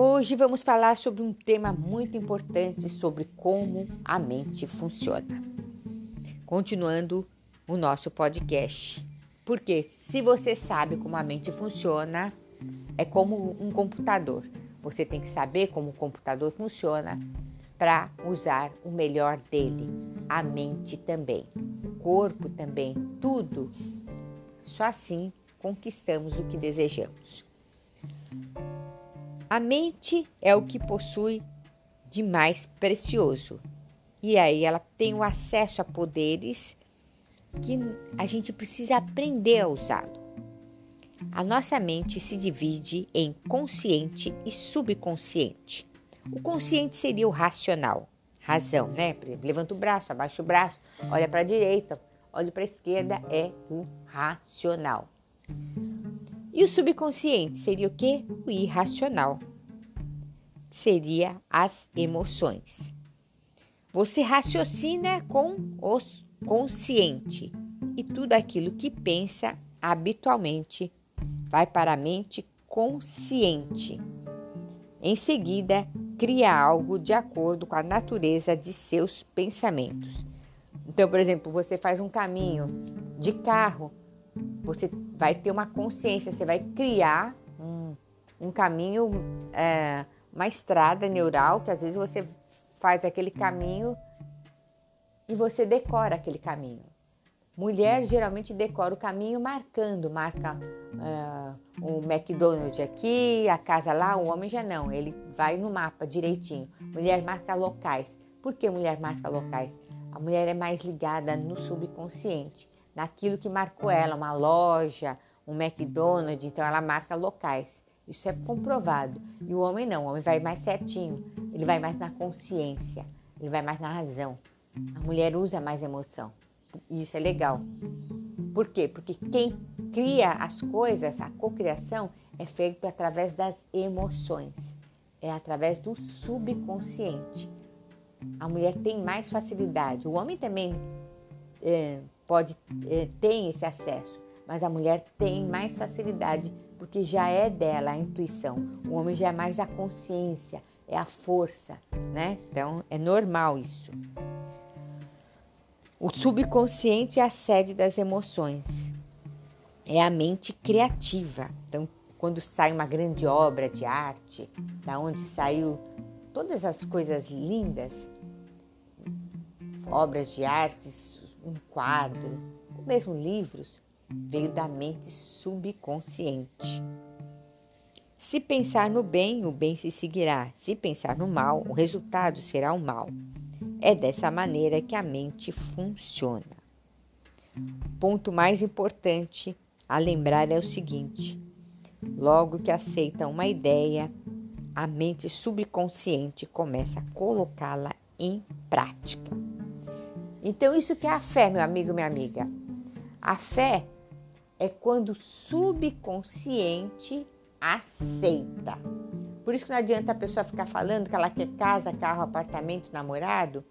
Hoje vamos falar sobre um tema muito importante sobre como a mente funciona. Continuando o nosso podcast. Porque se você sabe como a mente funciona, é como um computador. Você tem que saber como o computador funciona para usar o melhor dele. A mente também, o corpo também, tudo. Só assim conquistamos o que desejamos. A mente é o que possui de mais precioso. E aí ela tem o acesso a poderes que a gente precisa aprender a usá-lo. A nossa mente se divide em consciente e subconsciente. O consciente seria o racional, razão, né? Levanta o braço, abaixa o braço, olha para a direita, olha para a esquerda, é o racional. E o subconsciente seria o que? O irracional. Seria as emoções. Você raciocina com o consciente e tudo aquilo que pensa habitualmente vai para a mente consciente. Em seguida, cria algo de acordo com a natureza de seus pensamentos. Então, por exemplo, você faz um caminho de carro, você vai ter uma consciência, você vai criar um, um caminho, é, uma estrada neural, que às vezes você faz aquele caminho e você decora aquele caminho. Mulher geralmente decora o caminho marcando, marca uh, o McDonald's aqui, a casa lá, o homem já não, ele vai no mapa direitinho. Mulher marca locais. Por que mulher marca locais? A mulher é mais ligada no subconsciente, naquilo que marcou ela, uma loja, um McDonald's, então ela marca locais. Isso é comprovado. E o homem não, o homem vai mais certinho, ele vai mais na consciência, ele vai mais na razão. A mulher usa mais emoção. Isso é legal. Por quê? Porque quem cria as coisas, a cocriação, é feito através das emoções, é através do subconsciente. A mulher tem mais facilidade. O homem também é, pode é, tem esse acesso, mas a mulher tem mais facilidade porque já é dela a intuição. O homem já é mais a consciência, é a força, né? Então é normal isso. O subconsciente é a sede das emoções. É a mente criativa. Então, quando sai uma grande obra de arte, da onde saiu todas as coisas lindas, obras de artes, um quadro, ou mesmo livros, veio da mente subconsciente. Se pensar no bem, o bem se seguirá. Se pensar no mal, o resultado será o mal. É dessa maneira que a mente funciona. Ponto mais importante a lembrar é o seguinte: logo que aceita uma ideia, a mente subconsciente começa a colocá-la em prática. Então, isso que é a fé, meu amigo, minha amiga. A fé é quando o subconsciente aceita. Por isso que não adianta a pessoa ficar falando que ela quer casa, carro, apartamento, namorado,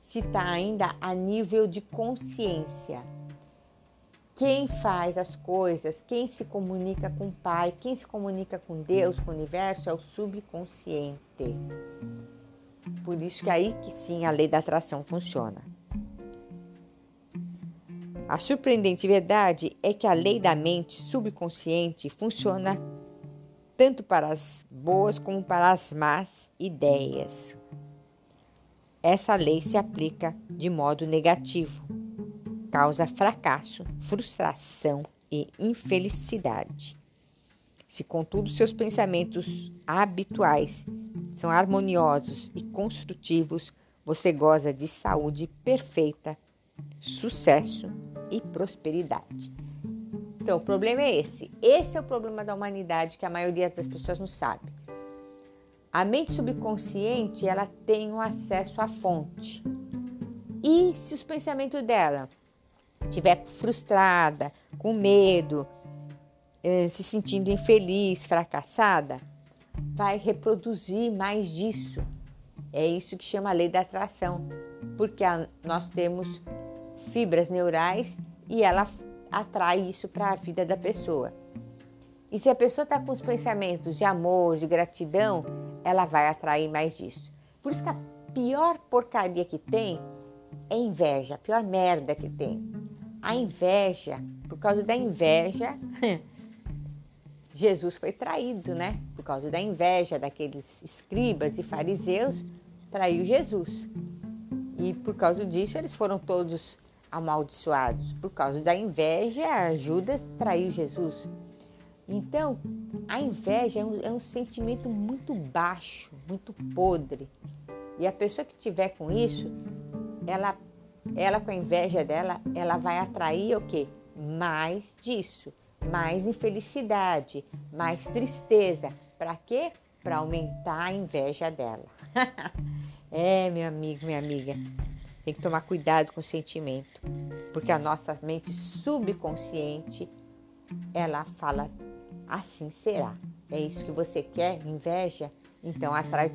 se está ainda a nível de consciência. Quem faz as coisas, quem se comunica com o Pai, quem se comunica com Deus, com o universo, é o subconsciente. Por isso que aí que sim a lei da atração funciona. A surpreendente verdade é que a lei da mente subconsciente funciona tanto para as boas como para as más ideias. Essa lei se aplica de modo negativo, causa fracasso, frustração e infelicidade. Se, contudo, seus pensamentos habituais são harmoniosos e construtivos, você goza de saúde perfeita, sucesso e prosperidade. Então, o problema é esse. Esse é o problema da humanidade que a maioria das pessoas não sabe. A mente subconsciente, ela tem o acesso à fonte. E se os pensamentos dela estiver frustrada, com medo, eh, se sentindo infeliz, fracassada, vai reproduzir mais disso. É isso que chama a lei da atração, porque nós temos fibras neurais e ela atrai isso para a vida da pessoa. E se a pessoa está com os pensamentos de amor, de gratidão, ela vai atrair mais disso. Por isso que a pior porcaria que tem é inveja, a pior merda que tem. A inveja, por causa da inveja, Jesus foi traído, né? Por causa da inveja daqueles escribas e fariseus, traiu Jesus. E por causa disso eles foram todos amaldiçoados. Por causa da inveja, Judas traiu Jesus. Então, a inveja é um, é um sentimento muito baixo, muito podre. E a pessoa que tiver com isso, ela, ela com a inveja dela, ela vai atrair o quê? Mais disso, mais infelicidade, mais tristeza. Para quê? Para aumentar a inveja dela. é, meu amigo, minha amiga, tem que tomar cuidado com o sentimento, porque a nossa mente subconsciente ela fala assim será. É isso que você quer? Inveja? Então atrai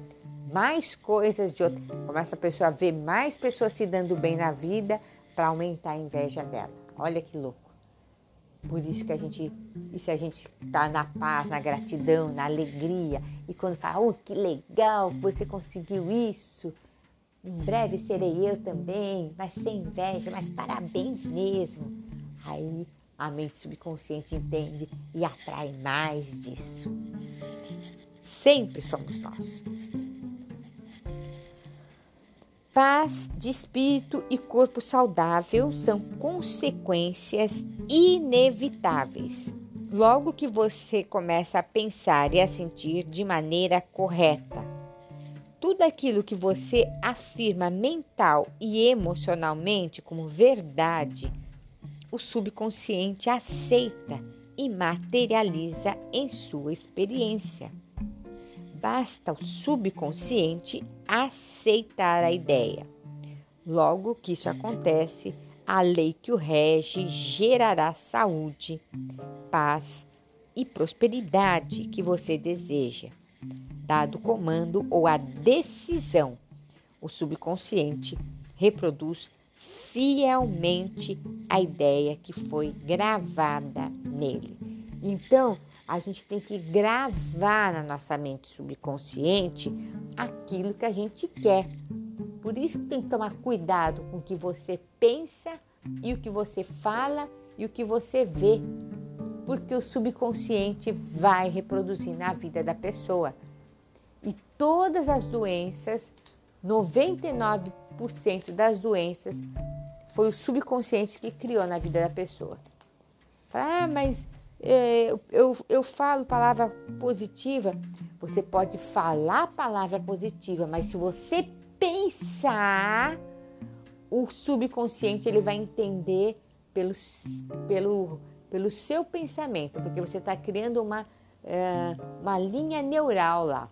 mais coisas de outra. Começa a pessoa a ver mais pessoas se dando bem na vida para aumentar a inveja dela. Olha que louco. Por isso que a gente, e se a gente está na paz, na gratidão, na alegria, e quando fala, oh, que legal, você conseguiu isso, em breve serei eu também, mas sem inveja, mas parabéns mesmo. Aí a mente subconsciente entende e atrai mais disso. Sempre somos nós. Paz de espírito e corpo saudável são consequências inevitáveis. Logo que você começa a pensar e a sentir de maneira correta, tudo aquilo que você afirma mental e emocionalmente como verdade o subconsciente aceita e materializa em sua experiência. Basta o subconsciente aceitar a ideia. Logo que isso acontece, a lei que o rege gerará saúde, paz e prosperidade que você deseja. Dado o comando ou a decisão, o subconsciente reproduz fielmente a ideia que foi gravada nele. Então, a gente tem que gravar na nossa mente subconsciente aquilo que a gente quer. Por isso que tem que tomar cuidado com o que você pensa e o que você fala e o que você vê, porque o subconsciente vai reproduzir na vida da pessoa. E todas as doenças, 99% das doenças foi o subconsciente que criou na vida da pessoa. Ah, mas é, eu, eu falo palavra positiva. Você pode falar palavra positiva, mas se você pensar, o subconsciente ele vai entender pelo, pelo, pelo seu pensamento, porque você está criando uma, é, uma linha neural lá,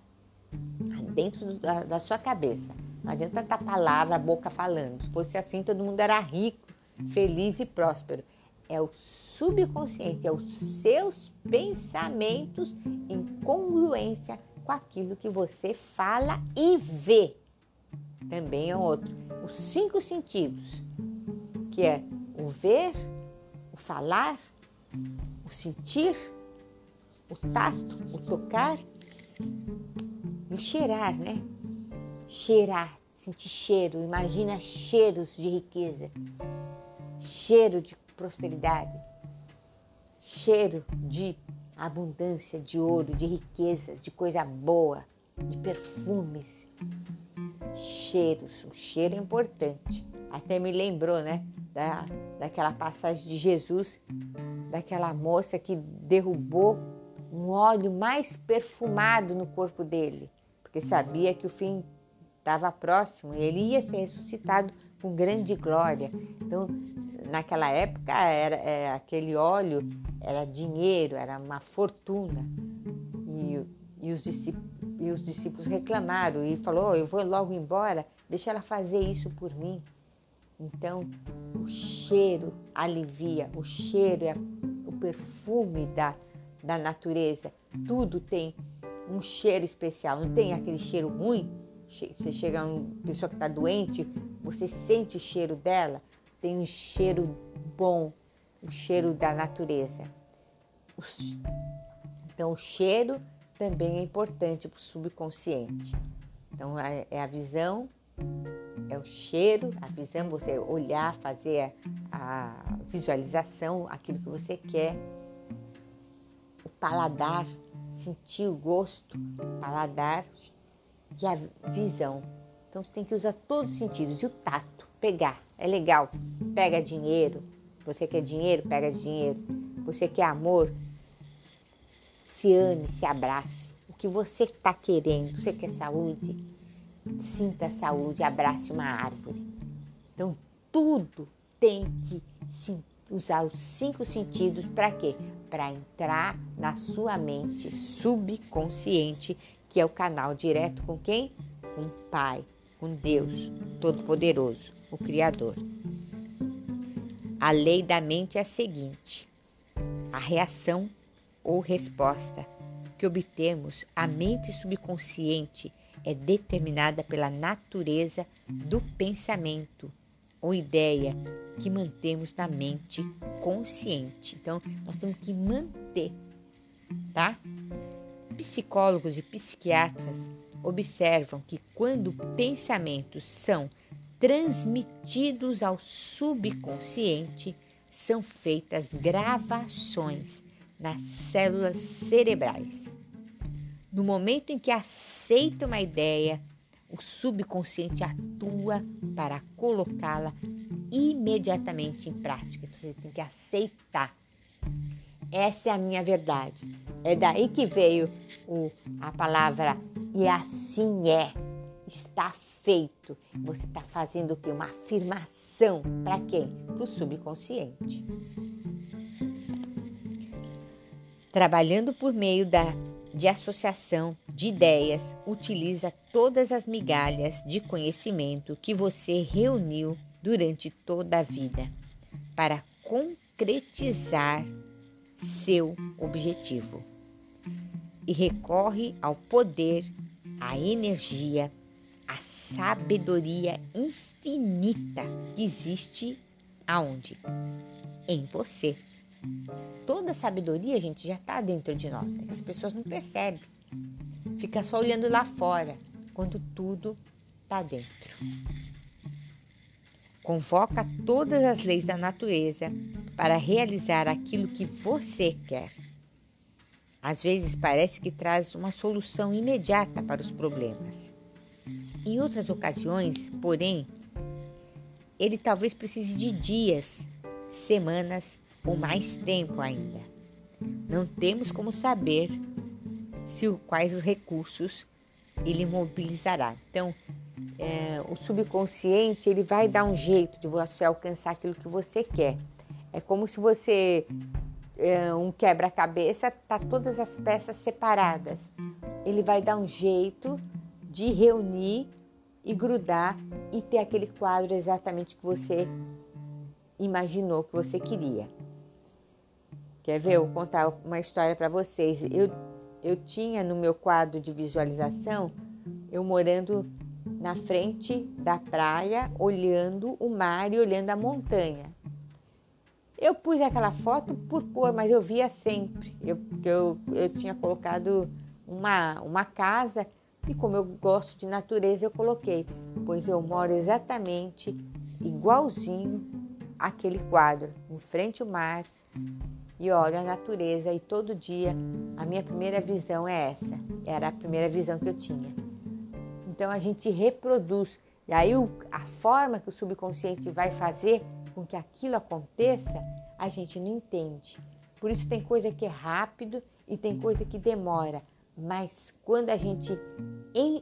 dentro da, da sua cabeça. Não adianta tanta palavra, a boca falando. Se fosse assim, todo mundo era rico, feliz e próspero. É o subconsciente, é os seus pensamentos em congruência com aquilo que você fala e vê. Também é outro. Os cinco sentidos, que é o ver, o falar, o sentir, o tato, o tocar e o cheirar, né? cheirar, sentir cheiro, imagina cheiros de riqueza, cheiro de prosperidade, cheiro de abundância, de ouro, de riquezas, de coisa boa, de perfumes. Cheiros, o cheiro é importante. Até me lembrou, né, da, daquela passagem de Jesus, daquela moça que derrubou um óleo mais perfumado no corpo dele, porque sabia que o fim estava próximo e ele ia ser ressuscitado com grande glória. Então, naquela época, era, é, aquele óleo era dinheiro, era uma fortuna. E, e, os e os discípulos reclamaram e falou: oh, Eu vou logo embora, deixa ela fazer isso por mim. Então, o cheiro alivia, o cheiro é o perfume da, da natureza. Tudo tem um cheiro especial, não tem aquele cheiro ruim você chega uma pessoa que está doente, você sente o cheiro dela, tem um cheiro bom, o cheiro da natureza. Então, o cheiro também é importante para o subconsciente. Então, é, é a visão, é o cheiro, a visão, você olhar, fazer a visualização, aquilo que você quer. O paladar, sentir o gosto, paladar e a visão. Então, você tem que usar todos os sentidos. E o tato, pegar, é legal. Pega dinheiro, você quer dinheiro, pega dinheiro. Você quer amor, se ame, se abrace. O que você está querendo, você quer saúde, sinta a saúde, abrace uma árvore. Então, tudo tem que usar os cinco sentidos para quê? Para entrar na sua mente subconsciente, que é o canal direto com quem? Com o Pai, com Deus Todo-Poderoso, o Criador. A lei da mente é a seguinte: a reação ou resposta que obtemos, a mente subconsciente é determinada pela natureza do pensamento ou ideia que mantemos na mente consciente. Então, nós temos que manter, tá? Psicólogos e psiquiatras observam que quando pensamentos são transmitidos ao subconsciente, são feitas gravações nas células cerebrais. No momento em que aceita uma ideia, o subconsciente atua para colocá-la imediatamente em prática. Então, você tem que aceitar. Essa é a minha verdade. É daí que veio o, a palavra e assim é. Está feito. Você está fazendo o quê? Uma afirmação. Para quem? Para o subconsciente. Trabalhando por meio da, de associação de ideias, utiliza todas as migalhas de conhecimento que você reuniu durante toda a vida para concretizar seu objetivo. E recorre ao poder, à energia, à sabedoria infinita que existe aonde? Em você. Toda sabedoria, gente, já está dentro de nós. É as pessoas não percebem. Fica só olhando lá fora, quando tudo está dentro. Convoca todas as leis da natureza para realizar aquilo que você quer. Às vezes parece que traz uma solução imediata para os problemas. Em outras ocasiões, porém, ele talvez precise de dias, semanas ou mais tempo ainda. Não temos como saber se quais os recursos ele mobilizará. Então, é, o subconsciente ele vai dar um jeito de você alcançar aquilo que você quer. É como se você é, um quebra-cabeça tá todas as peças separadas. Ele vai dar um jeito de reunir e grudar e ter aquele quadro exatamente que você imaginou que você queria. Quer ver? Eu vou contar uma história para vocês. Eu, eu tinha no meu quadro de visualização, eu morando na frente da praia, olhando o mar e olhando a montanha. Eu pus aquela foto por pôr, mas eu via sempre. Eu, eu, eu tinha colocado uma, uma casa e como eu gosto de natureza, eu coloquei, pois eu moro exatamente igualzinho aquele quadro, em frente ao mar, e olho a natureza e todo dia a minha primeira visão é essa. Era a primeira visão que eu tinha. Então a gente reproduz. E aí a forma que o subconsciente vai fazer com que aquilo aconteça, a gente não entende. Por isso tem coisa que é rápido e tem coisa que demora. Mas quando a gente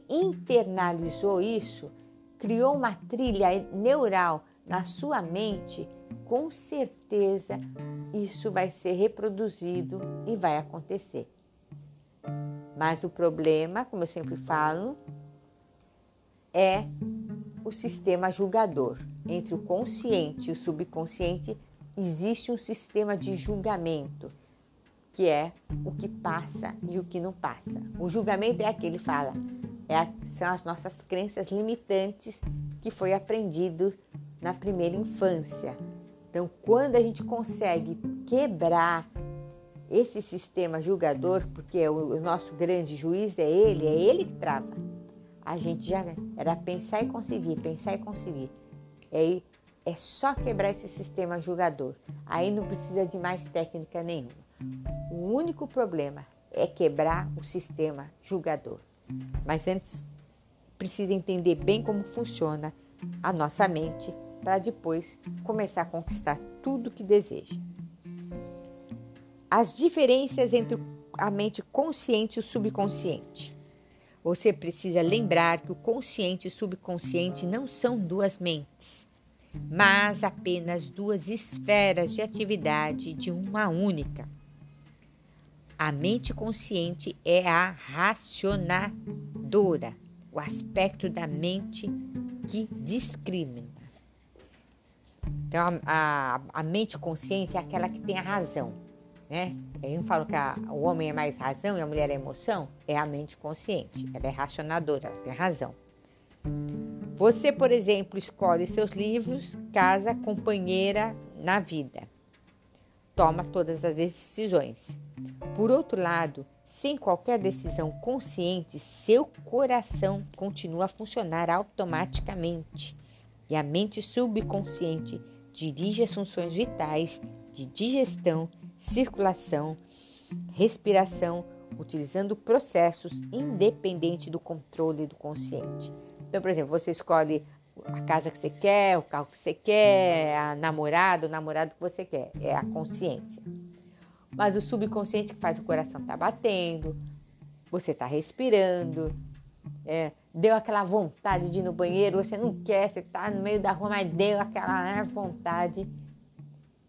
internalizou isso, criou uma trilha neural na sua mente, com certeza isso vai ser reproduzido e vai acontecer. Mas o problema, como eu sempre falo, é o sistema julgador. Entre o consciente e o subconsciente existe um sistema de julgamento, que é o que passa e o que não passa. O julgamento é aquele fala, é a, são as nossas crenças limitantes que foi aprendido na primeira infância. Então, quando a gente consegue quebrar esse sistema julgador, porque o, nosso grande juiz é ele, é ele que trava. A gente já era pensar e conseguir, pensar e conseguir. É, é só quebrar esse sistema julgador. Aí não precisa de mais técnica nenhuma. O único problema é quebrar o sistema julgador. Mas antes precisa entender bem como funciona a nossa mente para depois começar a conquistar tudo que deseja. As diferenças entre a mente consciente e o subconsciente. Você precisa lembrar que o consciente e o subconsciente não são duas mentes, mas apenas duas esferas de atividade de uma única. A mente consciente é a racionadora, o aspecto da mente que discrimina. Então, a, a, a, mente consciente é aquela que tem a razão, né? Eu não falo que a, o homem é mais razão e a mulher é emoção. É a mente consciente, ela é racionadora, ela tem razão. Você, por exemplo, escolhe seus livros, casa, companheira na vida. Toma todas as decisões. Por outro lado, sem qualquer decisão consciente, seu coração continua a funcionar automaticamente e a mente subconsciente dirige as funções vitais de digestão, circulação, respiração, utilizando processos independente do controle do consciente. Então, por exemplo, você escolhe a casa que você quer, o carro que você quer, a namorada, o namorado que você quer. É a consciência. Mas o subconsciente que faz o coração estar tá batendo, você está respirando, é, deu aquela vontade de ir no banheiro, você não quer, você está no meio da rua, mas deu aquela né, vontade.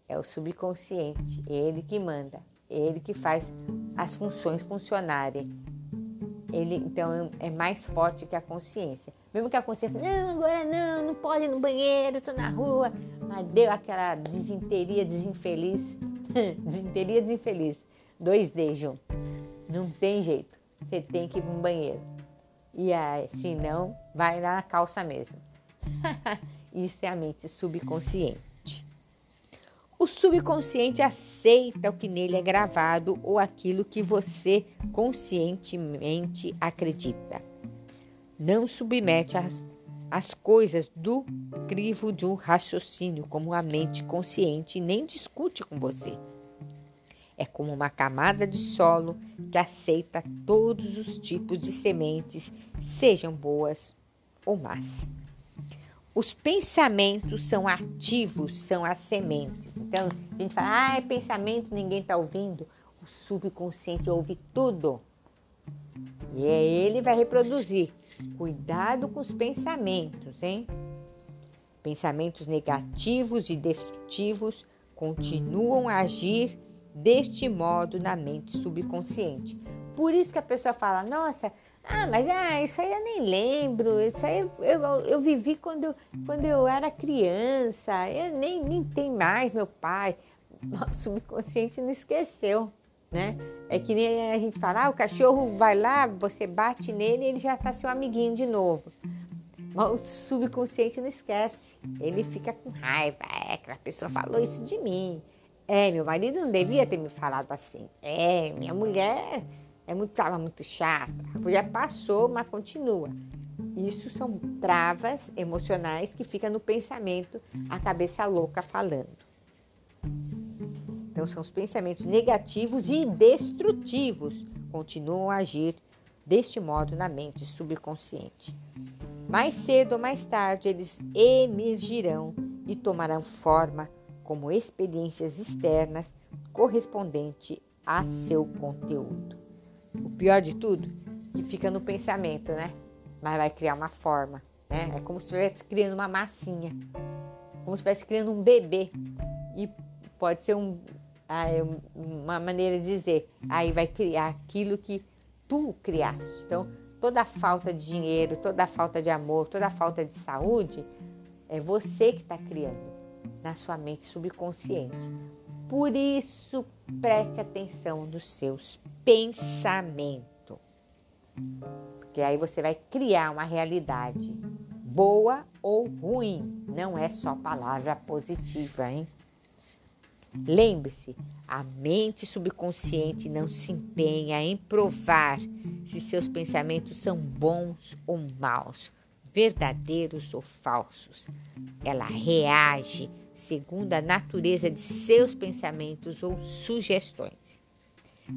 É o subconsciente, ele que manda, ele que faz as funções funcionarem. Ele então é mais forte que a consciência. Mesmo que a consciência, não, agora não, não pode ir no banheiro, estou na rua, mas deu aquela desinteria desinfeliz desinteria desinfeliz. Dois D junto. Não tem jeito. Você tem que ir um banheiro. E aí, se não, vai na calça mesmo. Isso é a mente subconsciente. O subconsciente aceita o que nele é gravado ou aquilo que você conscientemente acredita. Não submete as, as coisas do crivo de um raciocínio como a mente consciente nem discute com você. É como uma camada de solo que aceita todos os tipos de sementes, sejam boas ou más. Os pensamentos são ativos, são as sementes. Então, a gente fala, ah, é pensamento, ninguém está ouvindo. O subconsciente ouve tudo. E é ele vai reproduzir. Cuidado com os pensamentos, hein? Pensamentos negativos e destrutivos continuam a agir deste modo na mente subconsciente. Por isso que a pessoa fala: Nossa, ah, mas ah, isso aí eu nem lembro, isso aí eu, eu, eu vivi quando, quando eu era criança, eu nem, nem tem mais meu pai. O subconsciente não esqueceu, né? É que nem a gente fala: ah, o cachorro vai lá, você bate nele e ele já está seu amiguinho de novo. Mas o subconsciente não esquece, ele fica com raiva. É, aquela pessoa falou isso de mim. É, meu marido não devia ter me falado assim. É, minha mulher é muito, tava muito chata. Mulher passou, mas continua. Isso são travas emocionais que ficam no pensamento, a cabeça louca falando. Então, são os pensamentos negativos e destrutivos continuam a agir deste modo na mente subconsciente. Mais cedo ou mais tarde, eles emergirão e tomarão forma como experiências externas correspondente a seu conteúdo. O pior de tudo, que fica no pensamento, né? Mas vai criar uma forma, né? É como se estivesse criando uma massinha, como se estivesse criando um bebê. E pode ser um, uma maneira de dizer, aí vai criar aquilo que tu criaste. Então, toda a falta de dinheiro, toda a falta de amor, toda a falta de saúde, é você que está criando na sua mente subconsciente. Por isso, preste atenção nos seus pensamentos. Porque aí você vai criar uma realidade boa ou ruim. Não é só palavra positiva, hein? Lembre-se, a mente subconsciente não se empenha em provar se seus pensamentos são bons ou maus, verdadeiros ou falsos. Ela reage segundo a natureza de seus pensamentos ou sugestões.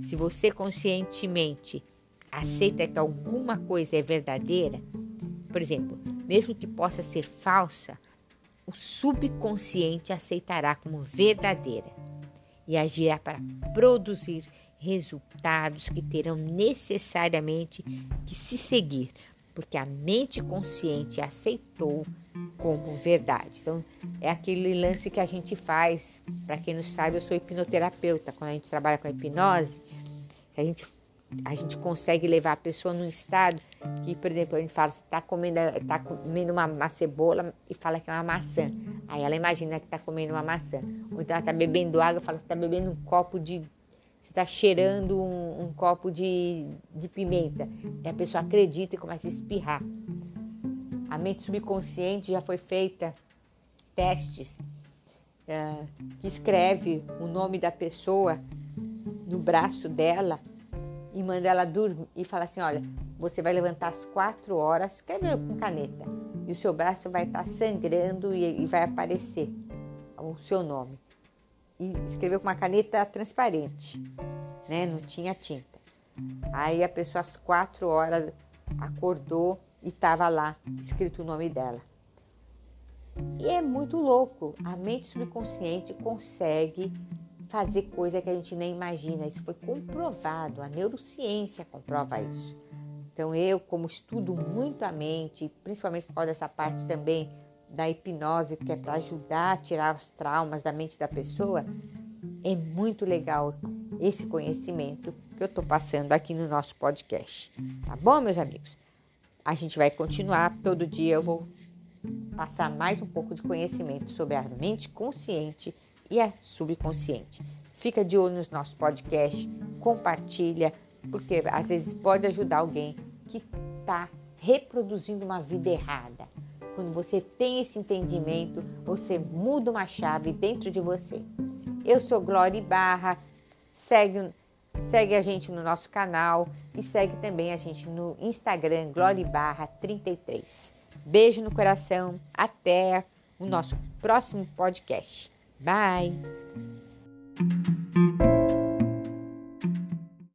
Se você conscientemente aceita que alguma coisa é verdadeira, por exemplo, mesmo que possa ser falsa, o subconsciente aceitará como verdadeira e agirá para produzir resultados que terão necessariamente que se seguir, porque a mente consciente aceitou como verdade. Então, é aquele lance que a gente faz, para quem não sabe, eu sou hipnoterapeuta, quando a gente trabalha com a hipnose, a gente a gente consegue levar a pessoa num estado que, por exemplo, a gente fala, está comendo, tá comendo uma, uma, cebola e fala que é uma maçã. Aí ela imagina que está comendo uma maçã. Ou então ela está bebendo água e fala que está bebendo um copo de. Você está cheirando um, um, copo de, de pimenta. E a pessoa acredita e começa a espirrar. A mente subconsciente já foi feita testes é, que escreve o nome da pessoa no braço dela e manda ela dormir e fala assim: olha, você vai levantar às quatro horas, escreve com caneta, e o seu braço vai estar sangrando e, e vai aparecer o seu nome. E escreveu com uma caneta transparente, né? Não tinha tinta. Aí a pessoa às quatro horas acordou e estava lá escrito o nome dela. E é muito louco. A mente subconsciente consegue fazer coisa que a gente nem imagina. Isso foi comprovado, a neurociência comprova isso. Então eu, como estudo muito a mente, principalmente por causa dessa parte também da hipnose, que é para ajudar a tirar os traumas da mente da pessoa, é muito legal esse conhecimento que eu estou passando aqui no nosso podcast. Tá bom, meus amigos? A gente vai continuar, todo dia eu vou passar mais um pouco de conhecimento sobre a mente consciente e é subconsciente. Fica de olho nos nossos podcasts, compartilha, porque às vezes pode ajudar alguém que está reproduzindo uma vida errada. Quando você tem esse entendimento, você muda uma chave dentro de você. Eu sou Glória Barra, segue, segue a gente no nosso canal e segue também a gente no Instagram, Glória Barra 33. Beijo no coração, até o nosso próximo podcast. Bye.